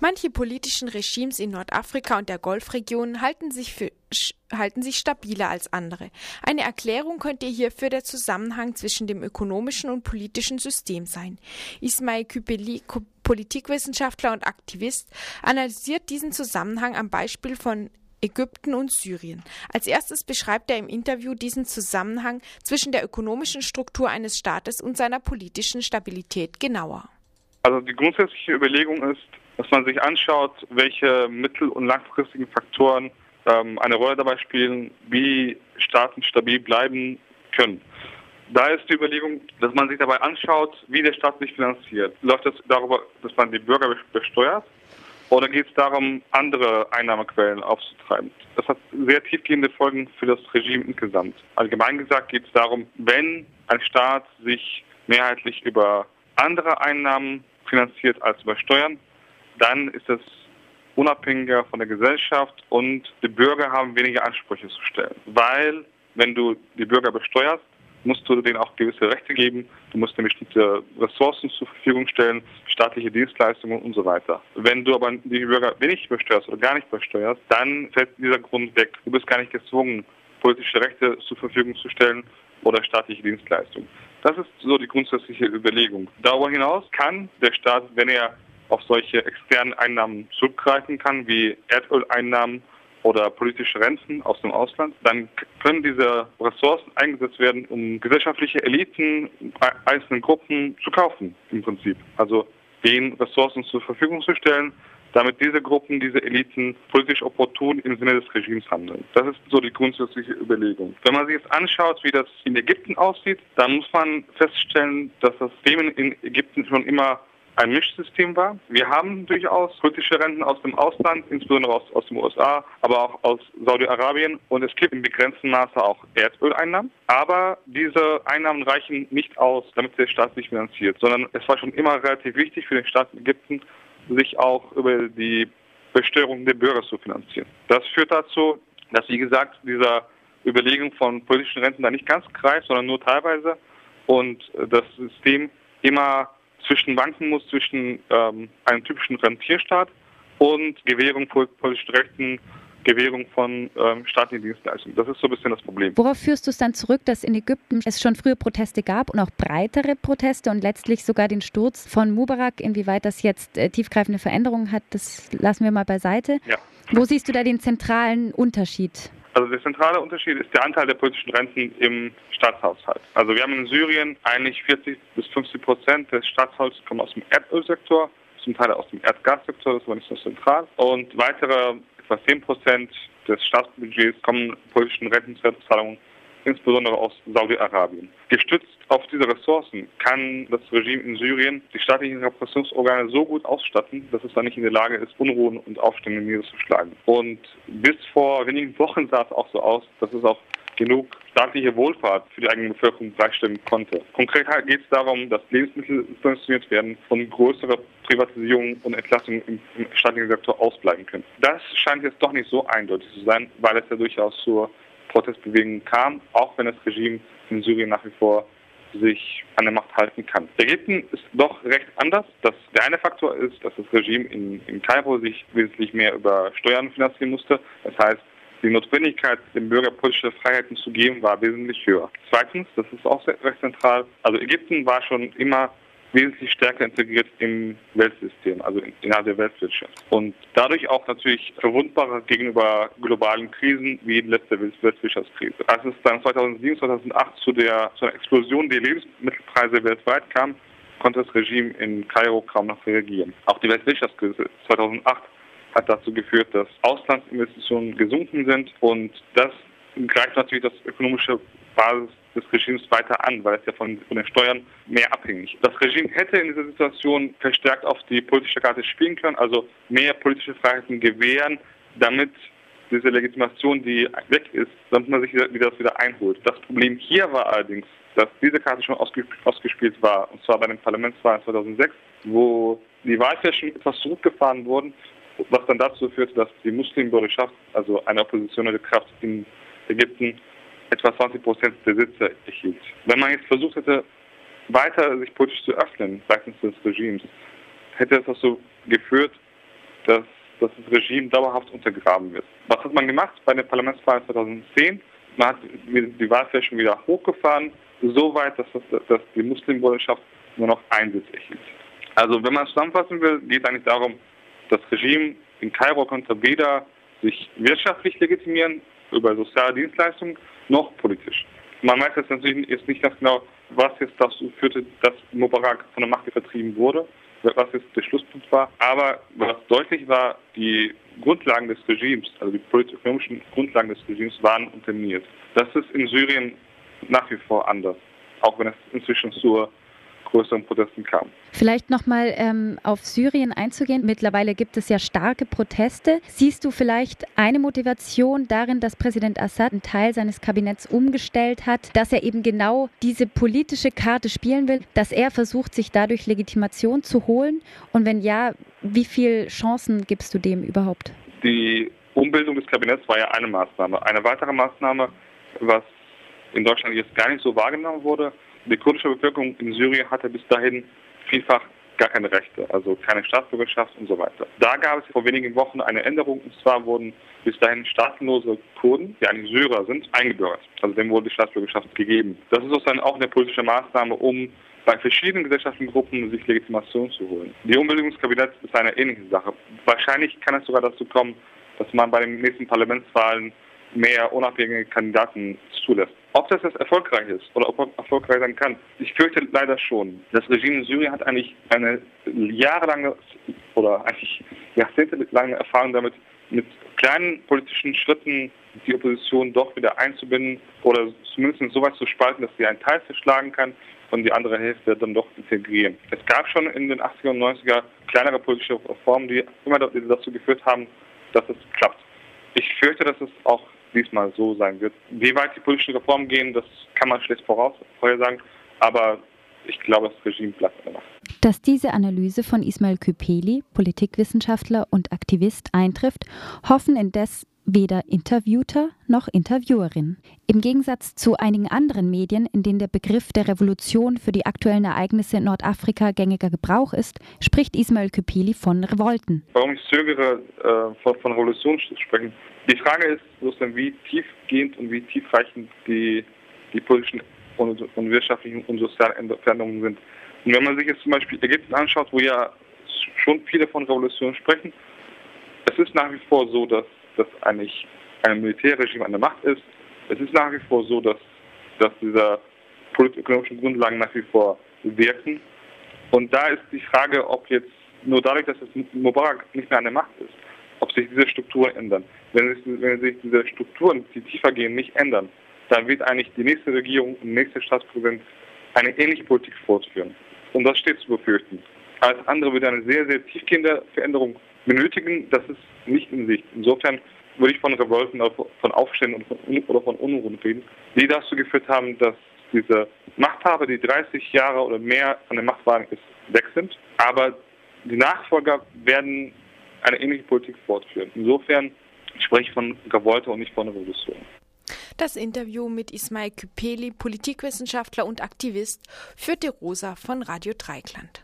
Manche politischen Regimes in Nordafrika und der Golfregion halten sich, für, halten sich stabiler als andere. Eine Erklärung könnte hierfür der Zusammenhang zwischen dem ökonomischen und politischen System sein. Ismail Küpeli, Politikwissenschaftler und Aktivist, analysiert diesen Zusammenhang am Beispiel von Ägypten und Syrien. Als erstes beschreibt er im Interview diesen Zusammenhang zwischen der ökonomischen Struktur eines Staates und seiner politischen Stabilität genauer. Also die grundsätzliche Überlegung ist, dass man sich anschaut, welche mittel- und langfristigen Faktoren ähm, eine Rolle dabei spielen, wie Staaten stabil bleiben können. Da ist die Überlegung, dass man sich dabei anschaut, wie der Staat sich finanziert. Läuft es darüber, dass man die Bürger besteuert oder geht es darum, andere Einnahmequellen aufzutreiben? Das hat sehr tiefgehende Folgen für das Regime insgesamt. Allgemein gesagt geht es darum, wenn ein Staat sich mehrheitlich über andere Einnahmen finanziert als über Steuern, dann ist es unabhängiger von der Gesellschaft und die Bürger haben weniger Ansprüche zu stellen. Weil, wenn du die Bürger besteuerst, musst du denen auch gewisse Rechte geben. Du musst nämlich bestimmte Ressourcen zur Verfügung stellen, staatliche Dienstleistungen und so weiter. Wenn du aber die Bürger wenig besteuerst oder gar nicht besteuerst, dann fällt dieser Grund weg. Du bist gar nicht gezwungen, politische Rechte zur Verfügung zu stellen oder staatliche Dienstleistungen. Das ist so die grundsätzliche Überlegung. Darüber hinaus kann der Staat, wenn er auf solche externen Einnahmen zurückgreifen kann, wie Erdöleinnahmen oder politische Renten aus dem Ausland, dann können diese Ressourcen eingesetzt werden, um gesellschaftliche Eliten, einzelnen Gruppen zu kaufen, im Prinzip. Also den Ressourcen zur Verfügung zu stellen, damit diese Gruppen, diese Eliten politisch opportun im Sinne des Regimes handeln. Das ist so die grundsätzliche Überlegung. Wenn man sich jetzt anschaut, wie das in Ägypten aussieht, dann muss man feststellen, dass das Themen in Ägypten schon immer ein Mischsystem war. Wir haben durchaus politische Renten aus dem Ausland, insbesondere aus, aus den USA, aber auch aus Saudi-Arabien und es gibt in begrenztem Maße auch Erdöleinnahmen. Aber diese Einnahmen reichen nicht aus, damit der Staat sich finanziert, sondern es war schon immer relativ wichtig für den Staat Ägypten, sich auch über die Besteuerung der Bürger zu finanzieren. Das führt dazu, dass, wie gesagt, dieser Überlegung von politischen Renten da nicht ganz greift, sondern nur teilweise und das System immer zwischen wanken muss zwischen ähm, einem typischen Rentierstaat und Gewährung von politischen Rechten, Gewährung von ähm, staatlichen Dienstleistungen. Das ist so ein bisschen das Problem. Worauf führst du es dann zurück, dass in Ägypten es schon früher Proteste gab und auch breitere Proteste und letztlich sogar den Sturz von Mubarak? Inwieweit das jetzt äh, tiefgreifende Veränderungen hat, das lassen wir mal beiseite. Ja. Wo siehst du da den zentralen Unterschied? Also der zentrale Unterschied ist der Anteil der politischen Renten im Staatshaushalt. Also wir haben in Syrien eigentlich 40 bis 50 Prozent des Staatshaushalts kommen aus dem Erdölsektor, zum Teil aus dem Erdgassektor, das war nicht so zentral. Und weitere etwa 10 Prozent des Staatsbudgets kommen politischen Rentenzahlungen insbesondere aus Saudi-Arabien. Gestützt auf diese Ressourcen kann das Regime in Syrien die staatlichen Repressionsorgane so gut ausstatten, dass es dann nicht in der Lage ist, Unruhen und Aufstände niederzuschlagen. Und bis vor wenigen Wochen sah es auch so aus, dass es auch genug staatliche Wohlfahrt für die eigene Bevölkerung bereitstellen konnte. Konkret geht es darum, dass Lebensmittel subventioniert werden und größere Privatisierung und Entlassungen im, im staatlichen Sektor ausbleiben können. Das scheint jetzt doch nicht so eindeutig zu sein, weil es ja durchaus zur Protestbewegung kam, auch wenn das Regime in Syrien nach wie vor sich an der Macht halten kann. Ägypten ist doch recht anders. Das, der eine Faktor ist, dass das Regime in, in Kairo sich wesentlich mehr über Steuern finanzieren musste. Das heißt, die Notwendigkeit, den Bürgern politische Freiheiten zu geben, war wesentlich höher. Zweitens, das ist auch recht zentral, also Ägypten war schon immer wesentlich stärker integriert im Weltsystem, also innerhalb der Weltwirtschaft. Und dadurch auch natürlich verwundbarer gegenüber globalen Krisen wie die letzte Weltwirtschaftskrise. Als es dann 2007, 2008 zu der, zu einer Explosion der Lebensmittelpreise weltweit kam, konnte das Regime in Kairo kaum noch reagieren. Auch die Weltwirtschaftskrise 2008 hat dazu geführt, dass Auslandsinvestitionen gesunken sind und das greift natürlich das ökonomische Basis des Regimes weiter an, weil es ja von, von, den Steuern mehr abhängig ist. Das Regime hätte in dieser Situation verstärkt auf die politische Karte spielen können, also mehr politische Freiheiten gewähren, damit diese Legitimation, die weg ist, damit man sich wieder, das wieder einholt. Das Problem hier war allerdings, dass diese Karte schon ausgespielt war, und zwar bei den Parlamentswahlen 2006, wo die Wahlflächen etwas zurückgefahren wurden, was dann dazu führte, dass die Muslimbürgerschaft, also eine oppositionelle Kraft in Ägypten, etwa 20 Prozent der Sitze erhielt. Wenn man jetzt versucht hätte, weiter sich politisch zu öffnen seitens des Regimes, hätte es dazu geführt, dass, dass das Regime dauerhaft untergraben wird. Was hat man gemacht bei den Parlamentswahlen 2010? Man hat die Wahlflächen wieder hochgefahren, so weit, dass, das, dass die Muslimbruderschaft nur noch ein Sitz erhielt. Also wenn man zusammenfassen will, geht es eigentlich darum, das Regime in Kairo konnte weder sich wirtschaftlich legitimieren über soziale Dienstleistungen noch politisch. Man weiß jetzt natürlich jetzt nicht ganz genau, was jetzt dazu führte, dass Mubarak von der Macht vertrieben wurde, was jetzt der Schlusspunkt war. Aber was deutlich war, die Grundlagen des Regimes, also die politisch-ökonomischen Grundlagen des Regimes waren unterminiert. Das ist in Syrien nach wie vor anders, auch wenn es inzwischen zur größeren Protesten kam. Vielleicht nochmal ähm, auf Syrien einzugehen. Mittlerweile gibt es ja starke Proteste. Siehst du vielleicht eine Motivation darin, dass Präsident Assad einen Teil seines Kabinetts umgestellt hat, dass er eben genau diese politische Karte spielen will, dass er versucht, sich dadurch Legitimation zu holen? Und wenn ja, wie viele Chancen gibst du dem überhaupt? Die Umbildung des Kabinetts war ja eine Maßnahme. Eine weitere Maßnahme, was in Deutschland jetzt gar nicht so wahrgenommen wurde, die kurdische Bevölkerung in Syrien hatte bis dahin vielfach gar keine Rechte, also keine Staatsbürgerschaft und so weiter. Da gab es vor wenigen Wochen eine Änderung, und zwar wurden bis dahin staatenlose Kurden, die eigentlich Syrer sind, eingebürgert. Also dem wurde die Staatsbürgerschaft gegeben. Das ist sozusagen auch eine politische Maßnahme, um bei verschiedenen gesellschaftlichen Gruppen sich Legitimation zu holen. Die Umbildungskabinett ist eine ähnliche Sache. Wahrscheinlich kann es sogar dazu kommen, dass man bei den nächsten Parlamentswahlen mehr unabhängige Kandidaten zulässt. Ob das jetzt erfolgreich ist oder ob er erfolgreich sein kann, ich fürchte leider schon. Das Regime in Syrien hat eigentlich eine jahrelange oder eigentlich jahrzehntelange Erfahrung damit, mit kleinen politischen Schritten die Opposition doch wieder einzubinden oder zumindest so weit zu spalten, dass sie einen Teil verschlagen kann und die andere Hälfte dann doch integrieren. Es gab schon in den 80er und 90er kleinere politische Reformen, die immer dazu geführt haben, dass es klappt. Ich fürchte, dass es auch diesmal so sein wird. Wie weit die politischen Reformen gehen, das kann man schlecht vorhersagen, aber ich glaube, das Regime bleibt immer. Dass diese Analyse von Ismail Küpeli, Politikwissenschaftler und Aktivist, eintrifft, hoffen indes weder Interviewter noch Interviewerin. Im Gegensatz zu einigen anderen Medien, in denen der Begriff der Revolution für die aktuellen Ereignisse in Nordafrika gängiger Gebrauch ist, spricht Ismail Küpeli von Revolten. Warum ich zögere, äh, von, Revolution zu sprechen? Die Frage ist, wie tiefgehend und wie tiefreichend die, die politischen und, und wirtschaftlichen und sozialen Veränderungen sind. Und wenn man sich jetzt zum Beispiel Ägypten anschaut, wo ja schon viele von Revolution sprechen, es ist nach wie vor so, dass, dass eigentlich ein Militärregime an der Macht ist. Es ist nach wie vor so, dass, dass diese politökonomischen Grundlagen nach wie vor wirken. Und da ist die Frage, ob jetzt nur dadurch, dass es Mubarak nicht mehr an der Macht ist, ob sich diese Strukturen ändern. Wenn sich, wenn sich diese Strukturen, die tiefer gehen, nicht ändern, dann wird eigentlich die nächste Regierung und nächste Staatspräsident eine ähnliche Politik fortführen. Und das steht zu befürchten. Alles andere wird eine sehr, sehr tiefgehende Veränderung benötigen. Das ist nicht in Sicht. Insofern würde ich von Revolten, von Aufständen oder von Unruhen reden, die dazu geführt haben, dass diese Machthaber, die 30 Jahre oder mehr an der Macht waren, weg sind. Aber die Nachfolger werden eine ähnliche Politik fortführen. Insofern spreche ich von Revolte und nicht von Revolution. Das Interview mit Ismail Küpeli, Politikwissenschaftler und Aktivist, führte Rosa von Radio Dreikland.